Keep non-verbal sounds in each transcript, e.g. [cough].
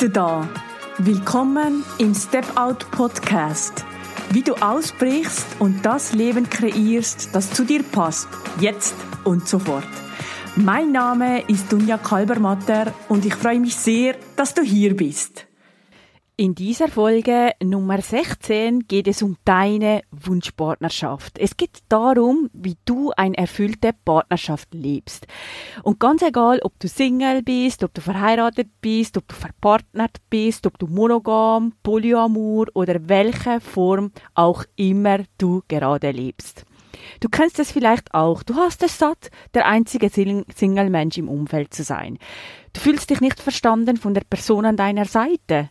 du da. Willkommen im Step Out Podcast. Wie du ausbrichst und das Leben kreierst, das zu dir passt, jetzt und sofort. Mein Name ist Dunja Kalbermatter und ich freue mich sehr, dass du hier bist. In dieser Folge Nummer 16 geht es um deine Wunschpartnerschaft. Es geht darum, wie du eine erfüllte Partnerschaft lebst. Und ganz egal, ob du Single bist, ob du verheiratet bist, ob du verpartnert bist, ob du monogam, polyamor oder welche Form auch immer du gerade lebst. Du kennst es vielleicht auch. Du hast es satt, der einzige Single-Mensch im Umfeld zu sein. Du fühlst dich nicht verstanden von der Person an deiner Seite.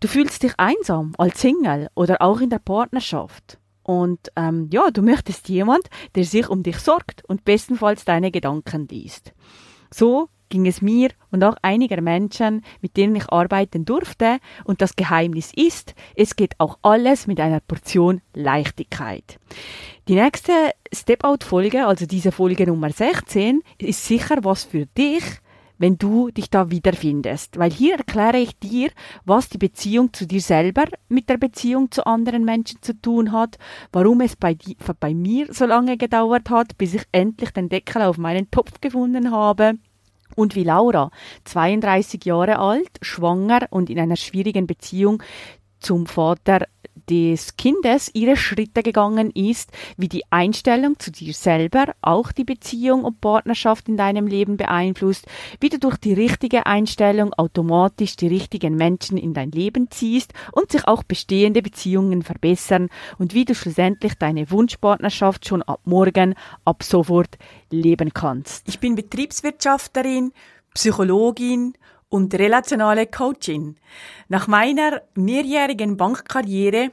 Du fühlst dich einsam als Single oder auch in der Partnerschaft. Und ähm, ja, du möchtest jemand, der sich um dich sorgt und bestenfalls deine Gedanken liest. So ging es mir und auch einiger Menschen, mit denen ich arbeiten durfte. Und das Geheimnis ist, es geht auch alles mit einer Portion Leichtigkeit. Die nächste Step-Out-Folge, also diese Folge Nummer 16, ist sicher was für dich, wenn du dich da wiederfindest. Weil hier erkläre ich dir, was die Beziehung zu dir selber mit der Beziehung zu anderen Menschen zu tun hat, warum es bei, die, bei mir so lange gedauert hat, bis ich endlich den Deckel auf meinen Topf gefunden habe. Und wie Laura, 32 Jahre alt, schwanger und in einer schwierigen Beziehung zum Vater des Kindes ihre Schritte gegangen ist, wie die Einstellung zu dir selber auch die Beziehung und Partnerschaft in deinem Leben beeinflusst, wie du durch die richtige Einstellung automatisch die richtigen Menschen in dein Leben ziehst und sich auch bestehende Beziehungen verbessern und wie du schlussendlich deine Wunschpartnerschaft schon ab morgen, ab sofort leben kannst. Ich bin Betriebswirtschafterin, Psychologin und relationale Coachin. Nach meiner mehrjährigen Bankkarriere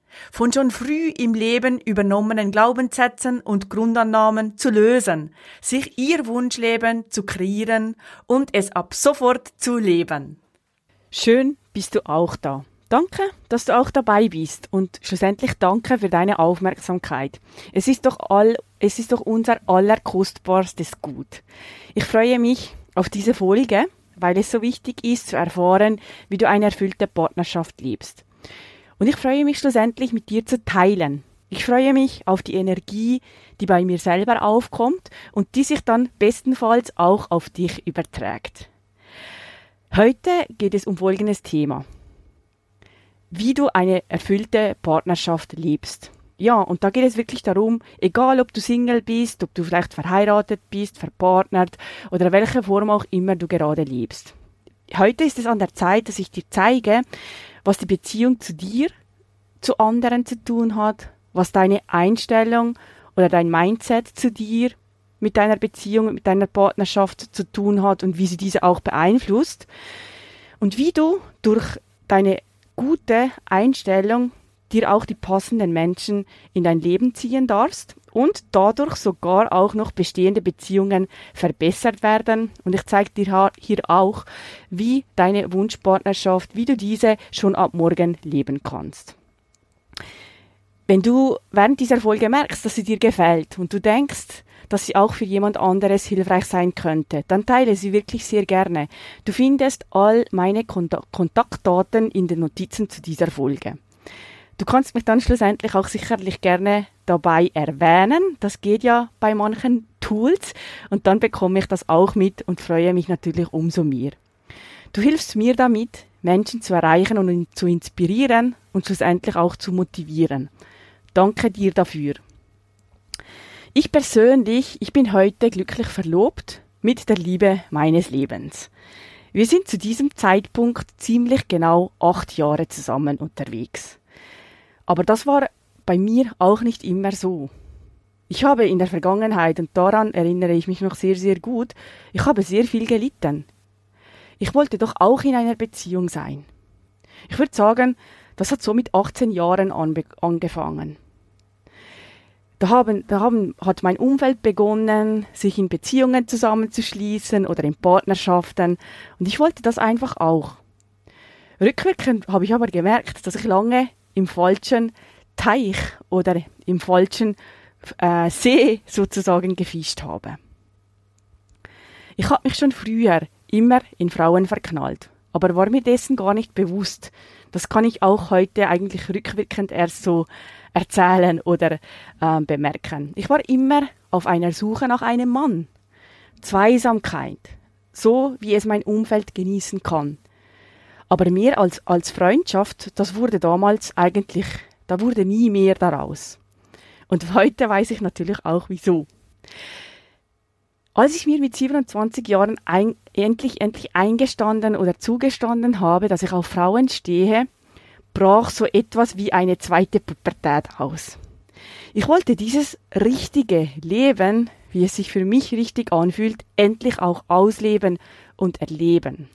von schon früh im Leben übernommenen Glaubenssätzen und Grundannahmen zu lösen, sich ihr Wunschleben zu kreieren und es ab sofort zu leben. Schön bist du auch da. Danke, dass du auch dabei bist und schlussendlich danke für deine Aufmerksamkeit. Es ist doch all, es ist doch unser allerkostbarstes Gut. Ich freue mich auf diese Folge, weil es so wichtig ist zu erfahren, wie du eine erfüllte Partnerschaft lebst. Und ich freue mich schlussendlich mit dir zu teilen. Ich freue mich auf die Energie, die bei mir selber aufkommt und die sich dann bestenfalls auch auf dich überträgt. Heute geht es um folgendes Thema. Wie du eine erfüllte Partnerschaft lebst. Ja, und da geht es wirklich darum, egal ob du Single bist, ob du vielleicht verheiratet bist, verpartnert oder welche Form auch immer du gerade lebst. Heute ist es an der Zeit, dass ich dir zeige, was die Beziehung zu dir, zu anderen zu tun hat, was deine Einstellung oder dein Mindset zu dir mit deiner Beziehung, mit deiner Partnerschaft zu tun hat und wie sie diese auch beeinflusst. Und wie du durch deine gute Einstellung dir auch die passenden Menschen in dein Leben ziehen darfst und dadurch sogar auch noch bestehende Beziehungen verbessert werden. Und ich zeige dir hier auch, wie deine Wunschpartnerschaft, wie du diese schon ab morgen leben kannst. Wenn du während dieser Folge merkst, dass sie dir gefällt und du denkst, dass sie auch für jemand anderes hilfreich sein könnte, dann teile sie wirklich sehr gerne. Du findest all meine Kontaktdaten in den Notizen zu dieser Folge. Du kannst mich dann schlussendlich auch sicherlich gerne dabei erwähnen. Das geht ja bei manchen Tools und dann bekomme ich das auch mit und freue mich natürlich umso mehr. Du hilfst mir damit, Menschen zu erreichen und zu inspirieren und schlussendlich auch zu motivieren. Danke dir dafür. Ich persönlich, ich bin heute glücklich verlobt mit der Liebe meines Lebens. Wir sind zu diesem Zeitpunkt ziemlich genau acht Jahre zusammen unterwegs. Aber das war bei mir auch nicht immer so. Ich habe in der Vergangenheit, und daran erinnere ich mich noch sehr, sehr gut, ich habe sehr viel gelitten. Ich wollte doch auch in einer Beziehung sein. Ich würde sagen, das hat so mit 18 Jahren angefangen. Da, haben, da haben, hat mein Umfeld begonnen, sich in Beziehungen zusammenzuschließen oder in Partnerschaften. Und ich wollte das einfach auch. Rückwirkend habe ich aber gemerkt, dass ich lange im falschen Teich oder im falschen äh, See sozusagen gefischt habe. Ich habe mich schon früher immer in Frauen verknallt, aber war mir dessen gar nicht bewusst. Das kann ich auch heute eigentlich rückwirkend erst so erzählen oder äh, bemerken. Ich war immer auf einer Suche nach einem Mann. Zweisamkeit, so wie es mein Umfeld genießen kann. Aber mehr als, als Freundschaft, das wurde damals eigentlich, da wurde nie mehr daraus. Und [laughs] heute weiß ich natürlich auch wieso. Als ich mir mit 27 Jahren ein, endlich, endlich eingestanden oder zugestanden habe, dass ich auf Frauen stehe, brach so etwas wie eine zweite Pubertät aus. Ich wollte dieses richtige Leben, wie es sich für mich richtig anfühlt, endlich auch ausleben und erleben.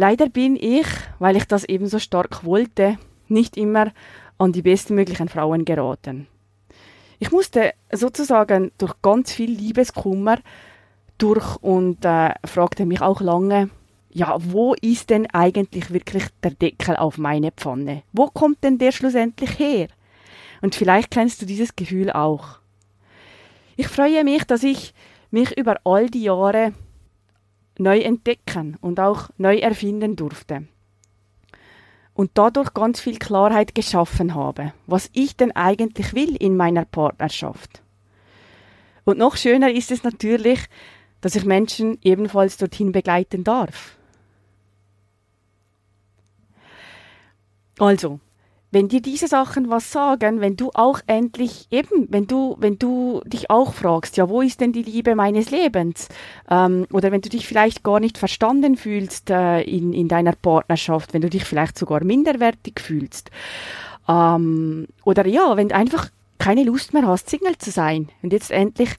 Leider bin ich, weil ich das eben so stark wollte, nicht immer an die bestmöglichen Frauen geraten. Ich musste sozusagen durch ganz viel Liebeskummer durch und äh, fragte mich auch lange, ja, wo ist denn eigentlich wirklich der Deckel auf meine Pfanne? Wo kommt denn der schlussendlich her? Und vielleicht kennst du dieses Gefühl auch. Ich freue mich, dass ich mich über all die Jahre neu entdecken und auch neu erfinden durfte. Und dadurch ganz viel Klarheit geschaffen habe, was ich denn eigentlich will in meiner Partnerschaft. Und noch schöner ist es natürlich, dass ich Menschen ebenfalls dorthin begleiten darf. Also, wenn dir diese Sachen was sagen, wenn du auch endlich eben, wenn du, wenn du dich auch fragst, ja, wo ist denn die Liebe meines Lebens? Ähm, oder wenn du dich vielleicht gar nicht verstanden fühlst äh, in, in deiner Partnerschaft, wenn du dich vielleicht sogar minderwertig fühlst. Ähm, oder ja, wenn du einfach keine Lust mehr hast, Single zu sein und jetzt endlich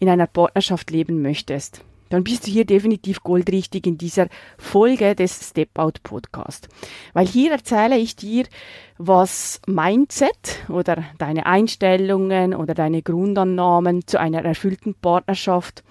in einer Partnerschaft leben möchtest dann bist du hier definitiv goldrichtig in dieser Folge des Step Out Podcast. Weil hier erzähle ich dir, was Mindset oder deine Einstellungen oder deine Grundannahmen zu einer erfüllten Partnerschaft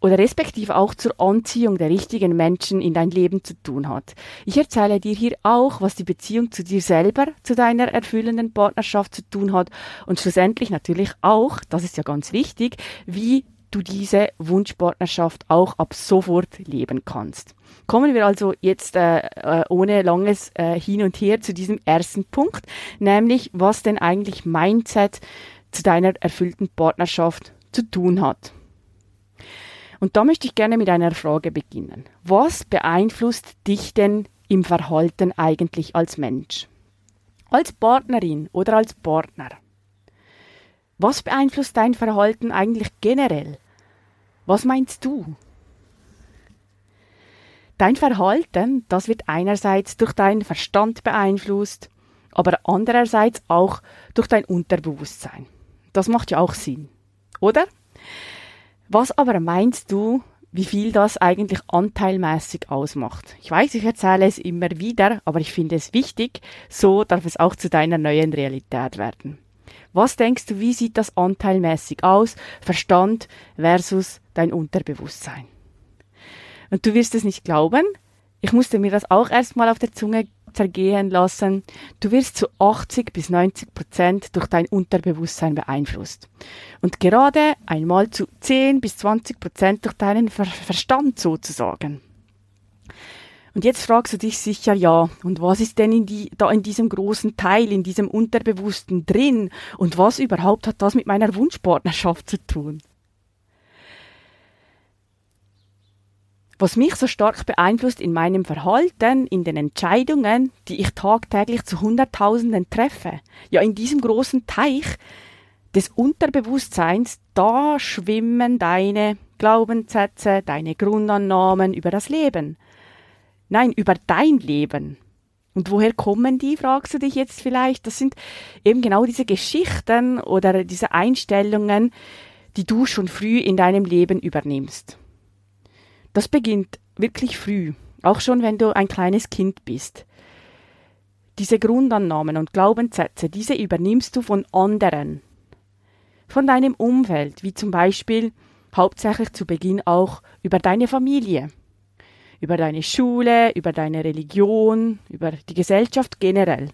oder respektive auch zur Anziehung der richtigen Menschen in dein Leben zu tun hat. Ich erzähle dir hier auch, was die Beziehung zu dir selber, zu deiner erfüllenden Partnerschaft zu tun hat und schlussendlich natürlich auch, das ist ja ganz wichtig, wie du diese Wunschpartnerschaft auch ab sofort leben kannst. Kommen wir also jetzt äh, äh, ohne langes äh, Hin und Her zu diesem ersten Punkt, nämlich was denn eigentlich Mindset zu deiner erfüllten Partnerschaft zu tun hat. Und da möchte ich gerne mit einer Frage beginnen. Was beeinflusst dich denn im Verhalten eigentlich als Mensch? Als Partnerin oder als Partner? Was beeinflusst dein Verhalten eigentlich generell? Was meinst du? Dein Verhalten, das wird einerseits durch deinen Verstand beeinflusst, aber andererseits auch durch dein Unterbewusstsein. Das macht ja auch Sinn, oder? Was aber meinst du, wie viel das eigentlich anteilmäßig ausmacht? Ich weiß, ich erzähle es immer wieder, aber ich finde es wichtig, so darf es auch zu deiner neuen Realität werden. Was denkst du, wie sieht das anteilmäßig aus? Verstand versus dein Unterbewusstsein. Und du wirst es nicht glauben, ich musste mir das auch erstmal auf der Zunge zergehen lassen. Du wirst zu 80 bis 90 Prozent durch dein Unterbewusstsein beeinflusst. Und gerade einmal zu 10 bis 20 Prozent durch deinen Ver Verstand sozusagen. Und jetzt fragst du dich sicher, ja, und was ist denn in die, da in diesem großen Teil, in diesem Unterbewussten drin? Und was überhaupt hat das mit meiner Wunschpartnerschaft zu tun? Was mich so stark beeinflusst in meinem Verhalten, in den Entscheidungen, die ich tagtäglich zu Hunderttausenden treffe, ja, in diesem großen Teich des Unterbewusstseins, da schwimmen deine Glaubenssätze, deine Grundannahmen über das Leben. Nein, über dein Leben. Und woher kommen die, fragst du dich jetzt vielleicht? Das sind eben genau diese Geschichten oder diese Einstellungen, die du schon früh in deinem Leben übernimmst. Das beginnt wirklich früh, auch schon wenn du ein kleines Kind bist. Diese Grundannahmen und Glaubenssätze, diese übernimmst du von anderen. von deinem Umfeld, wie zum Beispiel hauptsächlich zu Beginn auch über deine Familie, über deine Schule, über deine Religion, über die Gesellschaft generell.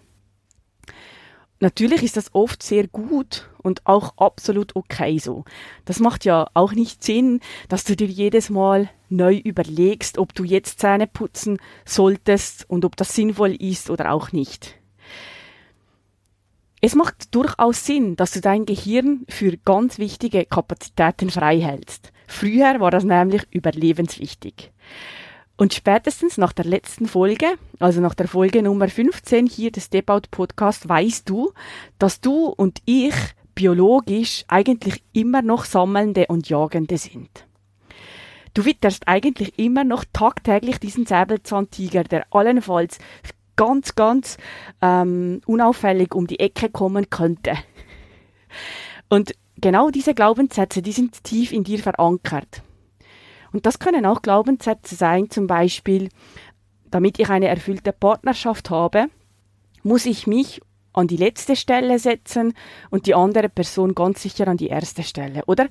Natürlich ist das oft sehr gut und auch absolut okay so. Das macht ja auch nicht Sinn, dass du dir jedes Mal neu überlegst, ob du jetzt Zähne putzen solltest und ob das sinnvoll ist oder auch nicht. Es macht durchaus Sinn, dass du dein Gehirn für ganz wichtige Kapazitäten frei hältst. Früher war das nämlich überlebenswichtig. Und spätestens nach der letzten Folge, also nach der Folge Nummer 15 hier des Debaut Podcast, weißt du, dass du und ich biologisch eigentlich immer noch Sammelnde und Jagende sind. Du witterst eigentlich immer noch tagtäglich diesen Säbelzahntiger, der allenfalls ganz, ganz ähm, unauffällig um die Ecke kommen könnte. Und genau diese Glaubenssätze, die sind tief in dir verankert. Und das können auch Glaubenssätze sein, zum Beispiel, damit ich eine erfüllte Partnerschaft habe, muss ich mich an die letzte Stelle setzen und die andere Person ganz sicher an die erste Stelle. Oder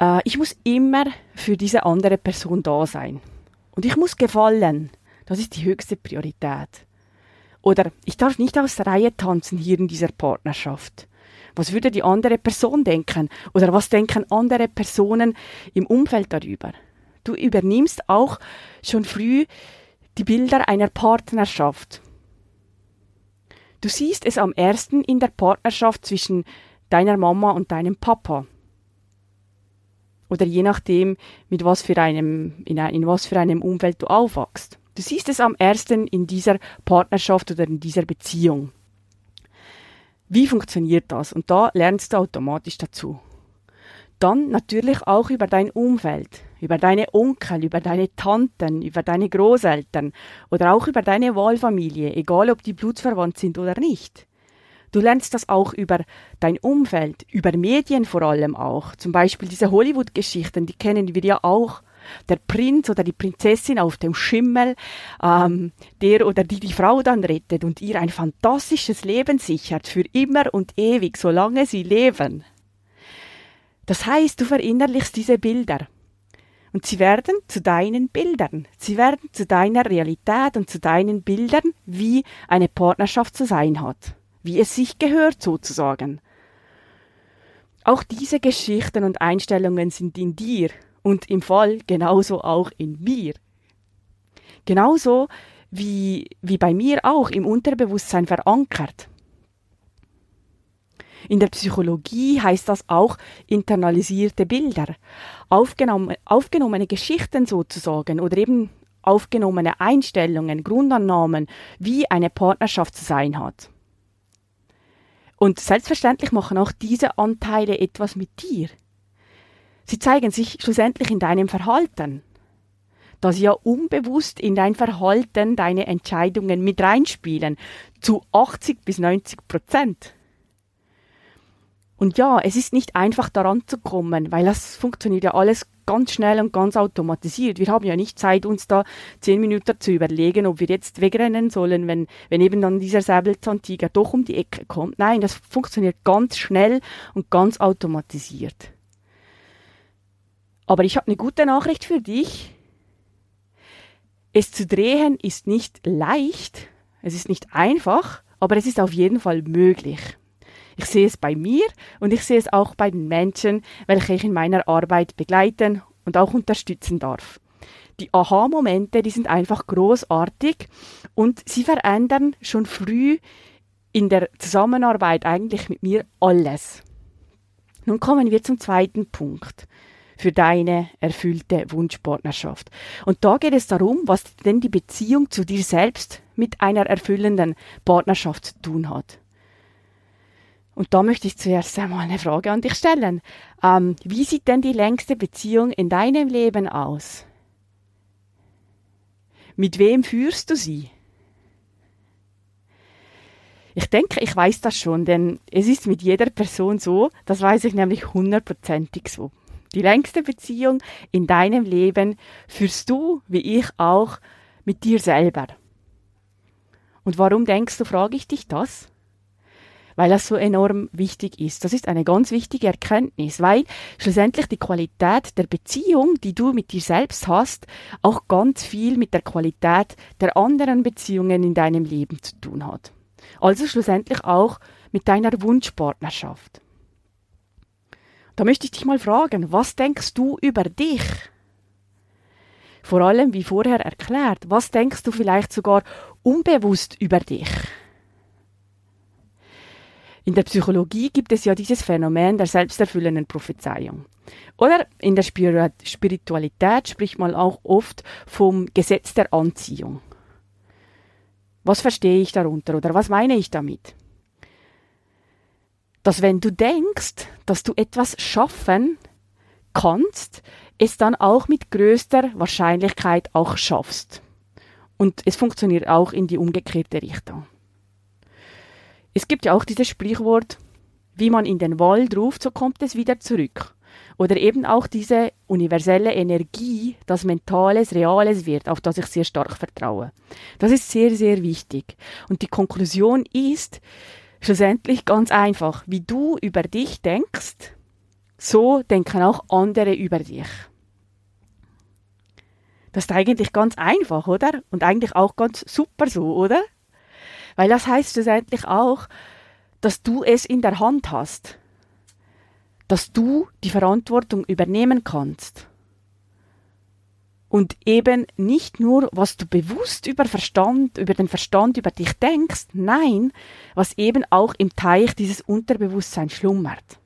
äh, ich muss immer für diese andere Person da sein. Und ich muss gefallen. Das ist die höchste Priorität. Oder ich darf nicht aus der Reihe tanzen hier in dieser Partnerschaft. Was würde die andere Person denken? Oder was denken andere Personen im Umfeld darüber? Du übernimmst auch schon früh die Bilder einer Partnerschaft. Du siehst es am ersten in der Partnerschaft zwischen deiner Mama und deinem Papa. Oder je nachdem, mit was für einem, in, in was für einem Umfeld du aufwachst. Du siehst es am ersten in dieser Partnerschaft oder in dieser Beziehung. Wie funktioniert das? Und da lernst du automatisch dazu. Dann natürlich auch über dein Umfeld, über deine Onkel, über deine Tanten, über deine Großeltern oder auch über deine Wahlfamilie, egal ob die blutsverwandt sind oder nicht. Du lernst das auch über dein Umfeld, über Medien vor allem auch. Zum Beispiel diese Hollywood-Geschichten, die kennen wir ja auch der Prinz oder die Prinzessin auf dem Schimmel, ähm, der oder die die Frau dann rettet und ihr ein fantastisches Leben sichert, für immer und ewig, solange sie leben. Das heißt, du verinnerlichst diese Bilder. Und sie werden zu deinen Bildern. Sie werden zu deiner Realität und zu deinen Bildern, wie eine Partnerschaft zu sein hat. Wie es sich gehört sozusagen. Auch diese Geschichten und Einstellungen sind in dir und im Fall genauso auch in mir. Genauso wie, wie bei mir auch im Unterbewusstsein verankert. In der Psychologie heißt das auch internalisierte Bilder, aufgenommene, aufgenommene Geschichten sozusagen oder eben aufgenommene Einstellungen, Grundannahmen, wie eine Partnerschaft zu sein hat. Und selbstverständlich machen auch diese Anteile etwas mit dir. Sie zeigen sich schlussendlich in deinem Verhalten, da sie ja unbewusst in dein Verhalten deine Entscheidungen mit reinspielen, zu 80 bis 90 Prozent. Und ja, es ist nicht einfach daran zu kommen, weil das funktioniert ja alles ganz schnell und ganz automatisiert. Wir haben ja nicht Zeit, uns da zehn Minuten zu überlegen, ob wir jetzt wegrennen sollen, wenn, wenn eben dann dieser Säbelzahntiger doch um die Ecke kommt. Nein, das funktioniert ganz schnell und ganz automatisiert. Aber ich habe eine gute Nachricht für dich. Es zu drehen ist nicht leicht, es ist nicht einfach, aber es ist auf jeden Fall möglich. Ich sehe es bei mir und ich sehe es auch bei den Menschen, welche ich in meiner Arbeit begleiten und auch unterstützen darf. Die Aha-Momente, die sind einfach großartig und sie verändern schon früh in der Zusammenarbeit eigentlich mit mir alles. Nun kommen wir zum zweiten Punkt für deine erfüllte Wunschpartnerschaft. Und da geht es darum, was denn die Beziehung zu dir selbst mit einer erfüllenden Partnerschaft zu tun hat. Und da möchte ich zuerst einmal eine Frage an dich stellen. Ähm, wie sieht denn die längste Beziehung in deinem Leben aus? Mit wem führst du sie? Ich denke, ich weiß das schon, denn es ist mit jeder Person so, das weiß ich nämlich hundertprozentig so. Die längste Beziehung in deinem Leben führst du, wie ich auch, mit dir selber. Und warum denkst du, frage ich dich das? Weil das so enorm wichtig ist. Das ist eine ganz wichtige Erkenntnis, weil schlussendlich die Qualität der Beziehung, die du mit dir selbst hast, auch ganz viel mit der Qualität der anderen Beziehungen in deinem Leben zu tun hat. Also schlussendlich auch mit deiner Wunschpartnerschaft. Da möchte ich dich mal fragen, was denkst du über dich? Vor allem, wie vorher erklärt, was denkst du vielleicht sogar unbewusst über dich? In der Psychologie gibt es ja dieses Phänomen der selbsterfüllenden Prophezeiung. Oder in der Spiritualität spricht man auch oft vom Gesetz der Anziehung. Was verstehe ich darunter oder was meine ich damit? Dass wenn du denkst, dass du etwas schaffen kannst, es dann auch mit größter Wahrscheinlichkeit auch schaffst. Und es funktioniert auch in die umgekehrte Richtung. Es gibt ja auch dieses Sprichwort, wie man in den Wald ruft, so kommt es wieder zurück. Oder eben auch diese universelle Energie, das Mentales, Reales wird, auf das ich sehr stark vertraue. Das ist sehr, sehr wichtig. Und die Konklusion ist schlussendlich ganz einfach. Wie du über dich denkst, so denken auch andere über dich. Das ist eigentlich ganz einfach, oder? Und eigentlich auch ganz super so, oder? Weil das heißt schlussendlich auch, dass du es in der Hand hast. Dass du die Verantwortung übernehmen kannst. Und eben nicht nur, was du bewusst über Verstand, über den Verstand über dich denkst, nein, was eben auch im Teich dieses Unterbewusstsein schlummert.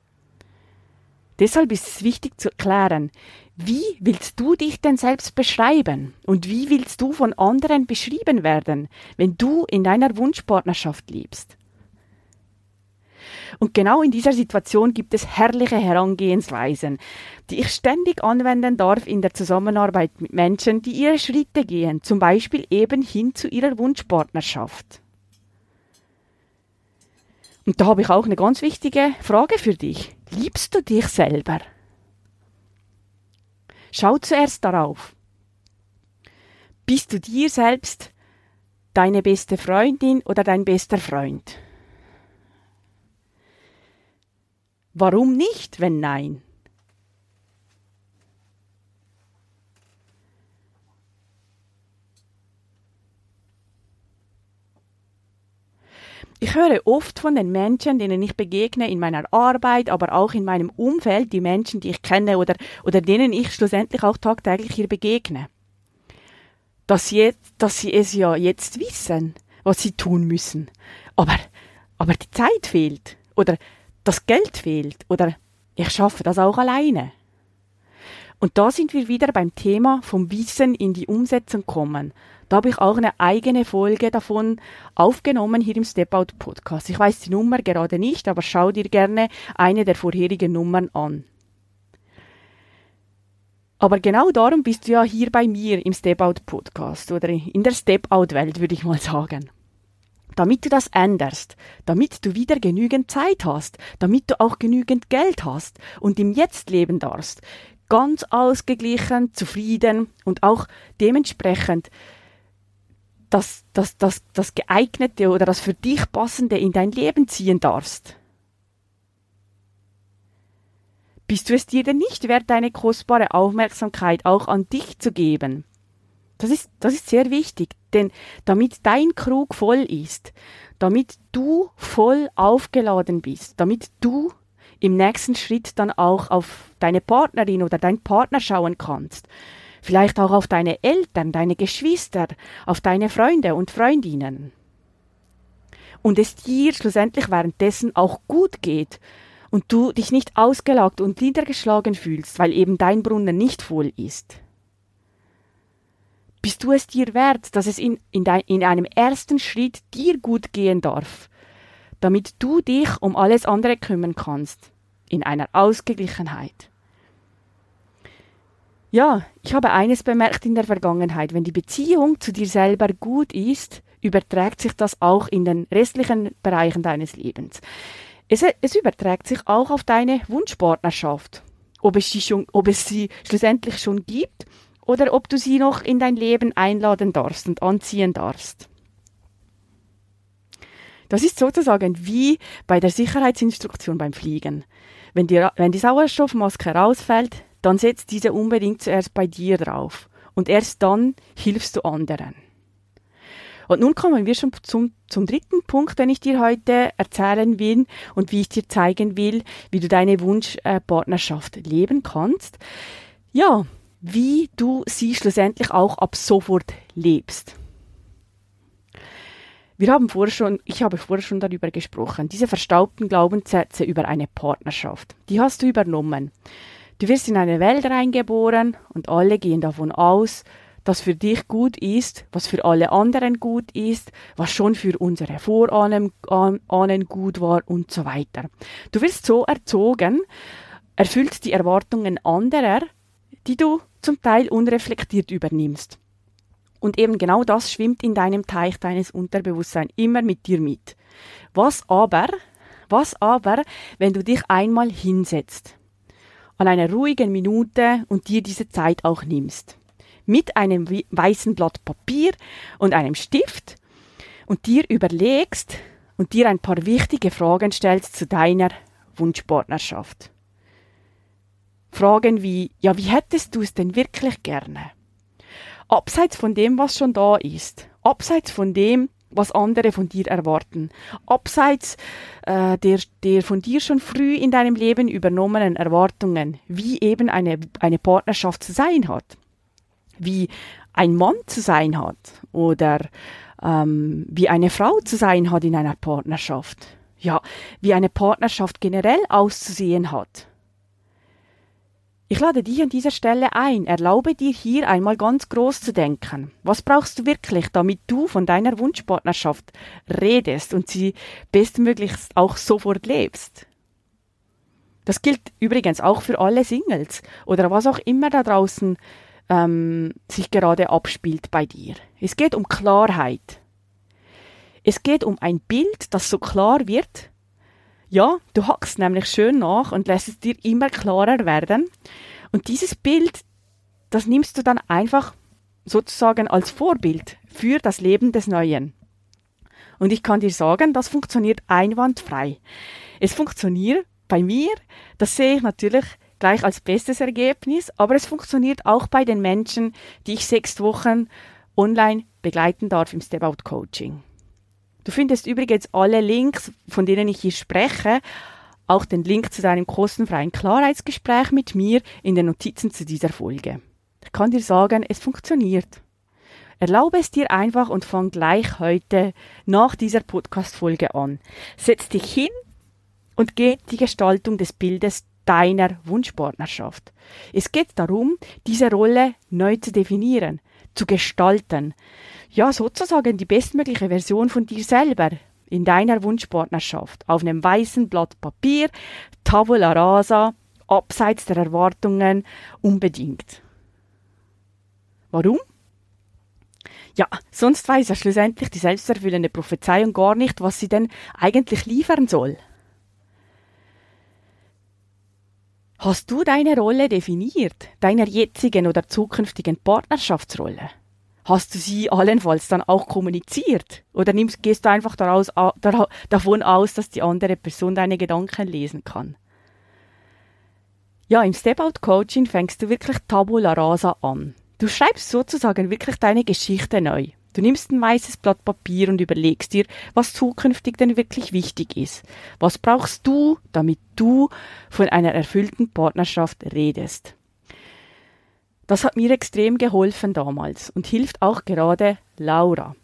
Deshalb ist es wichtig zu erklären, wie willst du dich denn selbst beschreiben? Und wie willst du von anderen beschrieben werden, wenn du in deiner Wunschpartnerschaft lebst? Und genau in dieser Situation gibt es herrliche Herangehensweisen, die ich ständig anwenden darf in der Zusammenarbeit mit Menschen, die ihre Schritte gehen, zum Beispiel eben hin zu ihrer Wunschpartnerschaft. Und da habe ich auch eine ganz wichtige Frage für dich. Liebst du dich selber? Schau zuerst darauf. Bist du dir selbst deine beste Freundin oder dein bester Freund? Warum nicht, wenn nein? Ich höre oft von den Menschen, denen ich begegne in meiner Arbeit, aber auch in meinem Umfeld, die Menschen, die ich kenne oder, oder denen ich schlussendlich auch tagtäglich hier begegne, dass sie, dass sie es ja jetzt wissen, was sie tun müssen. Aber, aber die Zeit fehlt oder das Geld fehlt oder ich schaffe das auch alleine. Und da sind wir wieder beim Thema vom Wissen in die Umsetzung kommen. Da habe ich auch eine eigene Folge davon aufgenommen hier im Step Out Podcast. Ich weiß die Nummer gerade nicht, aber schau dir gerne eine der vorherigen Nummern an. Aber genau darum bist du ja hier bei mir im Step Out Podcast oder in der Step Out Welt, würde ich mal sagen. Damit du das änderst, damit du wieder genügend Zeit hast, damit du auch genügend Geld hast und im Jetzt leben darfst, ganz ausgeglichen, zufrieden und auch dementsprechend das, das, das, das geeignete oder das für dich passende in dein Leben ziehen darfst. Bist du es dir denn nicht wert, deine kostbare Aufmerksamkeit auch an dich zu geben? Das ist, das ist sehr wichtig, denn damit dein Krug voll ist, damit du voll aufgeladen bist, damit du im nächsten Schritt dann auch auf deine Partnerin oder deinen Partner schauen kannst, vielleicht auch auf deine Eltern, deine Geschwister, auf deine Freunde und Freundinnen. Und es dir schlussendlich währenddessen auch gut geht und du dich nicht ausgelagt und niedergeschlagen fühlst, weil eben dein Brunnen nicht voll ist. Bist du es dir wert, dass es in, in, dein, in einem ersten Schritt dir gut gehen darf, damit du dich um alles andere kümmern kannst, in einer Ausgeglichenheit? Ja, ich habe eines bemerkt in der Vergangenheit. Wenn die Beziehung zu dir selber gut ist, überträgt sich das auch in den restlichen Bereichen deines Lebens. Es, es überträgt sich auch auf deine Wunschpartnerschaft. Ob es, sie schon, ob es sie schlussendlich schon gibt oder ob du sie noch in dein Leben einladen darfst und anziehen darfst. Das ist sozusagen wie bei der Sicherheitsinstruktion beim Fliegen. Wenn die, wenn die Sauerstoffmaske herausfällt, dann setzt diese unbedingt zuerst bei dir drauf. Und erst dann hilfst du anderen. Und nun kommen wir schon zum, zum dritten Punkt, den ich dir heute erzählen will und wie ich dir zeigen will, wie du deine Wunschpartnerschaft leben kannst. Ja, wie du sie schlussendlich auch ab sofort lebst. Wir haben vorher schon, ich habe vorher schon darüber gesprochen, diese verstaubten Glaubenssätze über eine Partnerschaft. Die hast du übernommen. Du wirst in eine Welt reingeboren und alle gehen davon aus, das für dich gut ist, was für alle anderen gut ist, was schon für unsere Vorahnen Ahnen gut war und so weiter. Du wirst so erzogen, erfüllt die Erwartungen anderer, die du zum Teil unreflektiert übernimmst. Und eben genau das schwimmt in deinem Teich deines Unterbewusstseins immer mit dir mit. Was aber, was aber, wenn du dich einmal hinsetzt, an einer ruhigen Minute und dir diese Zeit auch nimmst? mit einem weißen Blatt Papier und einem Stift und dir überlegst und dir ein paar wichtige Fragen stellst zu deiner Wunschpartnerschaft. Fragen wie, ja, wie hättest du es denn wirklich gerne? Abseits von dem, was schon da ist, abseits von dem, was andere von dir erwarten, abseits äh, der, der von dir schon früh in deinem Leben übernommenen Erwartungen, wie eben eine, eine Partnerschaft zu sein hat wie ein Mann zu sein hat oder ähm, wie eine Frau zu sein hat in einer Partnerschaft. Ja, wie eine Partnerschaft generell auszusehen hat. Ich lade dich an dieser Stelle ein, erlaube dir hier einmal ganz groß zu denken. Was brauchst du wirklich, damit du von deiner Wunschpartnerschaft redest und sie bestmöglichst auch sofort lebst? Das gilt übrigens auch für alle Singles oder was auch immer da draußen ähm, sich gerade abspielt bei dir. Es geht um Klarheit. Es geht um ein Bild, das so klar wird. Ja, du hackst nämlich schön nach und lässt es dir immer klarer werden. Und dieses Bild, das nimmst du dann einfach sozusagen als Vorbild für das Leben des Neuen. Und ich kann dir sagen, das funktioniert einwandfrei. Es funktioniert bei mir, das sehe ich natürlich gleich als bestes Ergebnis, aber es funktioniert auch bei den Menschen, die ich sechs Wochen online begleiten darf im Step Out Coaching. Du findest übrigens alle Links, von denen ich hier spreche, auch den Link zu deinem kostenfreien Klarheitsgespräch mit mir in den Notizen zu dieser Folge. Ich kann dir sagen, es funktioniert. Erlaube es dir einfach und fang gleich heute nach dieser Podcast-Folge an. Setz dich hin und geh die Gestaltung des Bildes deiner Wunschpartnerschaft. Es geht darum, diese Rolle neu zu definieren, zu gestalten. Ja, sozusagen die bestmögliche Version von dir selber in deiner Wunschpartnerschaft auf einem weißen Blatt Papier, Tabula rasa, abseits der Erwartungen, unbedingt. Warum? Ja, sonst weiß ja schlussendlich die selbsterfüllende Prophezeiung gar nicht, was sie denn eigentlich liefern soll. Hast du deine Rolle definiert, deiner jetzigen oder zukünftigen Partnerschaftsrolle? Hast du sie allenfalls dann auch kommuniziert? Oder nimmst, gehst du einfach daraus, davon aus, dass die andere Person deine Gedanken lesen kann? Ja, im Step-Out-Coaching fängst du wirklich tabula rasa an. Du schreibst sozusagen wirklich deine Geschichte neu. Du nimmst ein weißes Blatt Papier und überlegst dir, was zukünftig denn wirklich wichtig ist. Was brauchst du, damit du von einer erfüllten Partnerschaft redest? Das hat mir extrem geholfen damals und hilft auch gerade Laura.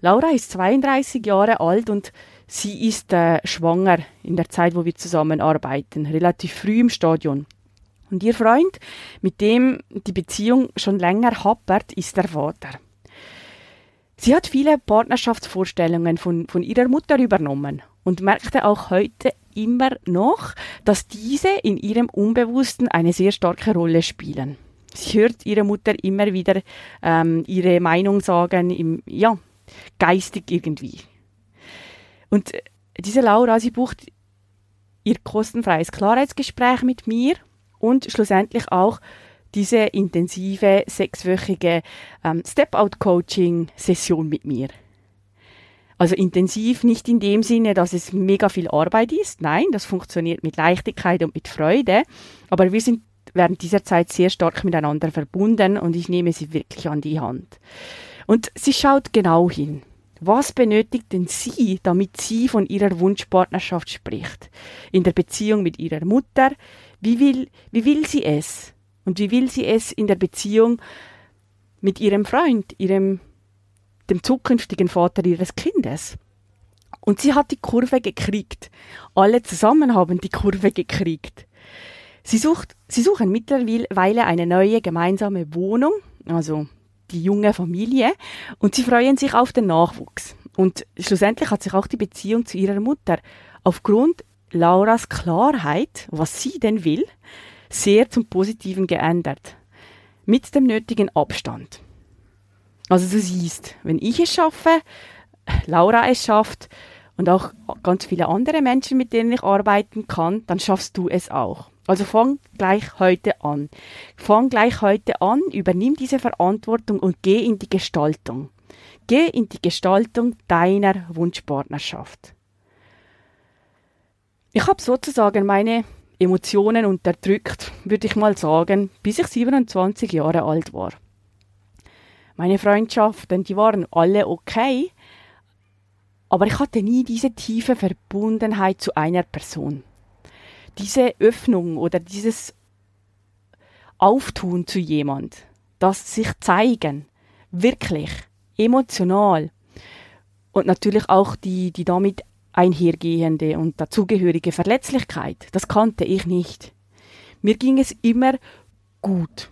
Laura ist 32 Jahre alt und sie ist äh, schwanger in der Zeit, wo wir zusammenarbeiten, relativ früh im Stadion. Und ihr Freund, mit dem die Beziehung schon länger happert, ist der Vater. Sie hat viele Partnerschaftsvorstellungen von, von ihrer Mutter übernommen und merkte auch heute immer noch, dass diese in ihrem Unbewussten eine sehr starke Rolle spielen. Sie hört ihre Mutter immer wieder ähm, ihre Meinung sagen, im, ja, geistig irgendwie. Und äh, diese Laura, sie bucht ihr kostenfreies Klarheitsgespräch mit mir und schlussendlich auch diese intensive sechswöchige ähm, Step-Out-Coaching-Session mit mir. Also intensiv nicht in dem Sinne, dass es mega viel Arbeit ist. Nein, das funktioniert mit Leichtigkeit und mit Freude. Aber wir sind während dieser Zeit sehr stark miteinander verbunden und ich nehme sie wirklich an die Hand. Und sie schaut genau hin. Was benötigt denn sie, damit sie von ihrer Wunschpartnerschaft spricht? In der Beziehung mit ihrer Mutter? Wie will, wie will sie es? Und wie will sie es in der Beziehung mit ihrem Freund, ihrem, dem zukünftigen Vater ihres Kindes? Und sie hat die Kurve gekriegt. Alle zusammen haben die Kurve gekriegt. Sie, sucht, sie suchen mittlerweile eine neue gemeinsame Wohnung, also die junge Familie, und sie freuen sich auf den Nachwuchs. Und schlussendlich hat sich auch die Beziehung zu ihrer Mutter aufgrund Lauras Klarheit, was sie denn will, sehr zum Positiven geändert. Mit dem nötigen Abstand. Also du siehst, wenn ich es schaffe, Laura es schafft und auch ganz viele andere Menschen, mit denen ich arbeiten kann, dann schaffst du es auch. Also fang gleich heute an. Fang gleich heute an, übernimm diese Verantwortung und geh in die Gestaltung. Geh in die Gestaltung deiner Wunschpartnerschaft. Ich habe sozusagen meine Emotionen unterdrückt, würde ich mal sagen, bis ich 27 Jahre alt war. Meine Freundschaften, die waren alle okay, aber ich hatte nie diese tiefe Verbundenheit zu einer Person diese Öffnung oder dieses Auftun zu jemand, das sich zeigen, wirklich, emotional und natürlich auch die, die damit einhergehende und dazugehörige Verletzlichkeit, das kannte ich nicht. Mir ging es immer gut,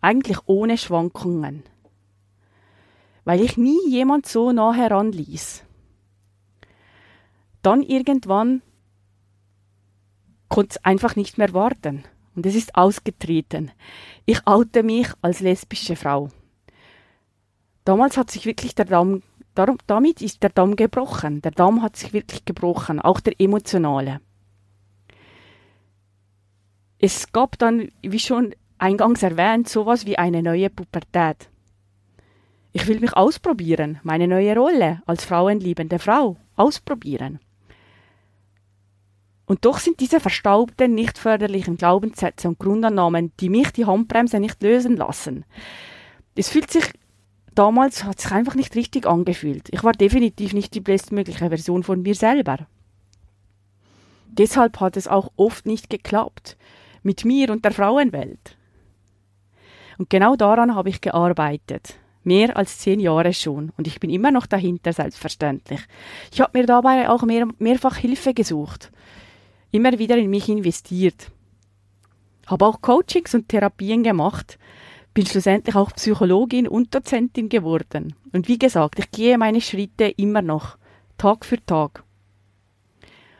eigentlich ohne Schwankungen, weil ich nie jemand so nah heranließ. Dann irgendwann konnte es einfach nicht mehr warten. Und es ist ausgetreten. Ich oute mich als lesbische Frau. Damals hat sich wirklich der Damm, darum, damit ist der Damm gebrochen. Der Damm hat sich wirklich gebrochen, auch der emotionale. Es gab dann, wie schon eingangs erwähnt, sowas wie eine neue Pubertät. Ich will mich ausprobieren, meine neue Rolle als frauenliebende Frau ausprobieren. Und doch sind diese verstaubten, nicht förderlichen Glaubenssätze und Grundannahmen, die mich die Handbremse nicht lösen lassen. Es fühlt sich damals hat sich einfach nicht richtig angefühlt. Ich war definitiv nicht die bestmögliche Version von mir selber. Deshalb hat es auch oft nicht geklappt mit mir und der Frauenwelt. Und genau daran habe ich gearbeitet. Mehr als zehn Jahre schon. Und ich bin immer noch dahinter, selbstverständlich. Ich habe mir dabei auch mehr, mehrfach Hilfe gesucht immer wieder in mich investiert. Habe auch Coachings und Therapien gemacht, bin schlussendlich auch Psychologin und Dozentin geworden. Und wie gesagt, ich gehe meine Schritte immer noch, Tag für Tag.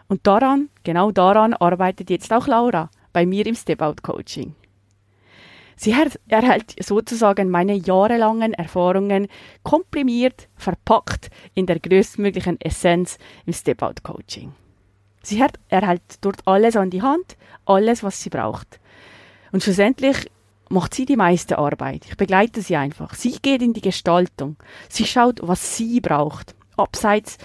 Und daran, genau daran arbeitet jetzt auch Laura bei mir im Step-Out Coaching. Sie erhält sozusagen meine jahrelangen Erfahrungen komprimiert, verpackt in der größtmöglichen Essenz im Step-Out Coaching. Sie erhält dort alles an die Hand, alles, was sie braucht. Und schlussendlich macht sie die meiste Arbeit. Ich begleite sie einfach. Sie geht in die Gestaltung. Sie schaut, was sie braucht. Abseits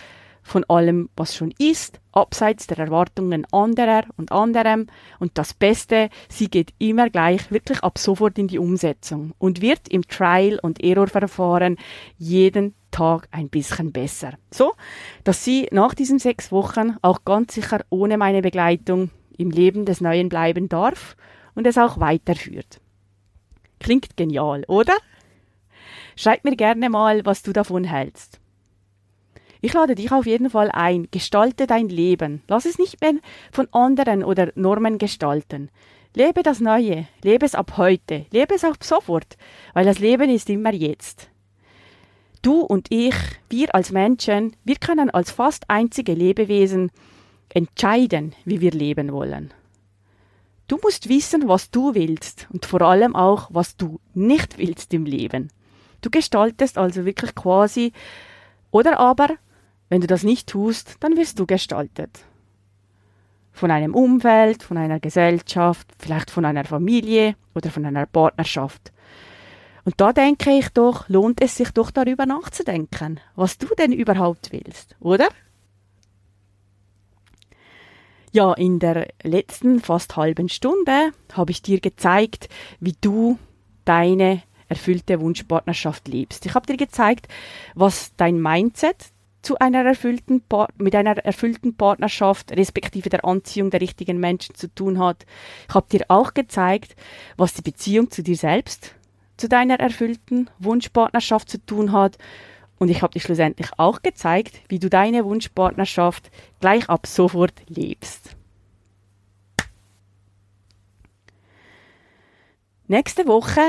von allem, was schon ist, abseits der Erwartungen anderer und anderem. Und das Beste, sie geht immer gleich wirklich ab sofort in die Umsetzung und wird im Trial- und Error-Verfahren jeden Tag ein bisschen besser. So, dass sie nach diesen sechs Wochen auch ganz sicher ohne meine Begleitung im Leben des Neuen bleiben darf und es auch weiterführt. Klingt genial, oder? Schreib mir gerne mal, was du davon hältst. Ich lade dich auf jeden Fall ein. Gestalte dein Leben. Lass es nicht mehr von anderen oder Normen gestalten. Lebe das Neue. Lebe es ab heute. Lebe es auch sofort. Weil das Leben ist immer jetzt. Du und ich, wir als Menschen, wir können als fast einzige Lebewesen entscheiden, wie wir leben wollen. Du musst wissen, was du willst und vor allem auch, was du nicht willst im Leben. Du gestaltest also wirklich quasi oder aber wenn du das nicht tust, dann wirst du gestaltet. Von einem Umfeld, von einer Gesellschaft, vielleicht von einer Familie oder von einer Partnerschaft. Und da denke ich doch, lohnt es sich doch darüber nachzudenken, was du denn überhaupt willst, oder? Ja, in der letzten fast halben Stunde habe ich dir gezeigt, wie du deine erfüllte Wunschpartnerschaft lebst. Ich habe dir gezeigt, was dein Mindset zu einer erfüllten mit einer erfüllten Partnerschaft respektive der Anziehung der richtigen Menschen zu tun hat. Ich habe dir auch gezeigt, was die Beziehung zu dir selbst zu deiner erfüllten Wunschpartnerschaft zu tun hat. Und ich habe dir schlussendlich auch gezeigt, wie du deine Wunschpartnerschaft gleich ab sofort lebst. Nächste Woche,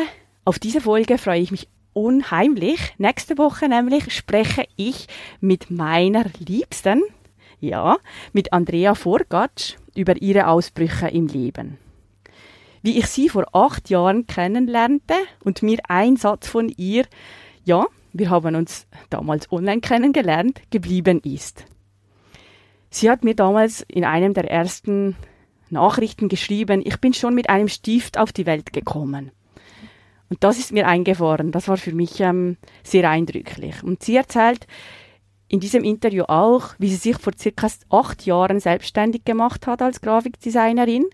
auf diese Folge freue ich mich unheimlich. Nächste Woche nämlich spreche ich mit meiner Liebsten, ja, mit Andrea Vorgatsch über ihre Ausbrüche im Leben. Wie ich sie vor acht Jahren kennenlernte und mir ein Satz von ihr, ja, wir haben uns damals online kennengelernt, geblieben ist. Sie hat mir damals in einem der ersten Nachrichten geschrieben, ich bin schon mit einem Stift auf die Welt gekommen. Und das ist mir eingefahren. Das war für mich ähm, sehr eindrücklich. Und sie erzählt in diesem Interview auch, wie sie sich vor circa acht Jahren selbstständig gemacht hat als Grafikdesignerin,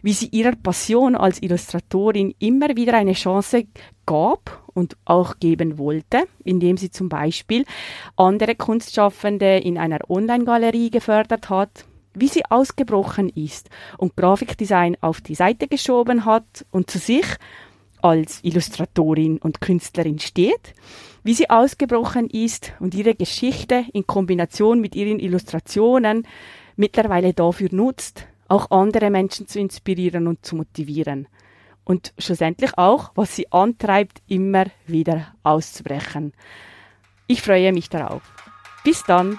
wie sie ihrer Passion als Illustratorin immer wieder eine Chance gab und auch geben wollte, indem sie zum Beispiel andere Kunstschaffende in einer Online-Galerie gefördert hat, wie sie ausgebrochen ist und Grafikdesign auf die Seite geschoben hat und zu sich als Illustratorin und Künstlerin steht, wie sie ausgebrochen ist und ihre Geschichte in Kombination mit ihren Illustrationen mittlerweile dafür nutzt, auch andere Menschen zu inspirieren und zu motivieren. Und schlussendlich auch, was sie antreibt, immer wieder auszubrechen. Ich freue mich darauf. Bis dann!